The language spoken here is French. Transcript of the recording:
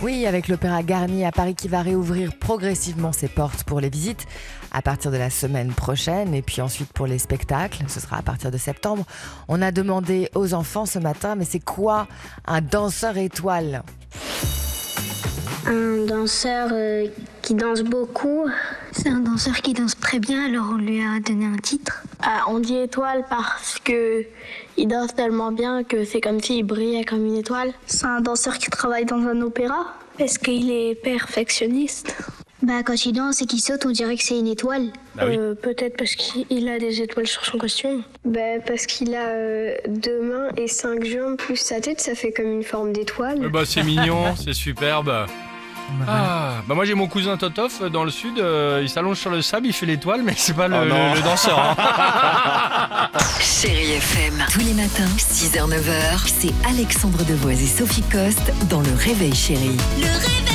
Oui, avec l'Opéra Garnier à Paris qui va réouvrir progressivement ses portes pour les visites à partir de la semaine prochaine et puis ensuite pour les spectacles, ce sera à partir de septembre. On a demandé aux enfants ce matin, mais c'est quoi un danseur étoile? Un danseur euh, qui danse beaucoup. C'est un danseur qui danse très bien, alors on lui a donné un titre. Ah, on dit étoile parce que il danse tellement bien que c'est comme s'il brillait comme une étoile. C'est un danseur qui travaille dans un opéra. Est-ce qu'il est perfectionniste? Bah quand il danse et qu'il saute, on dirait que c'est une étoile. Euh, Peut-être parce qu'il a des étoiles sur son costume. Ben, parce qu'il a euh, deux mains et cinq jambes plus sa tête, ça fait comme une forme d'étoile. Eh bah, c'est mignon, c'est superbe. Ah, bah moi j'ai mon cousin Totof euh, dans le sud, euh, il s'allonge sur le sable, il fait l'étoile, mais c'est pas le, Oh non. le- le danseur. hein. Chérie FM, tous les matins, 6h-9h, c'est Alexandre Devoise et Sophie Coste dans Le Réveil Chérie. Le réveil,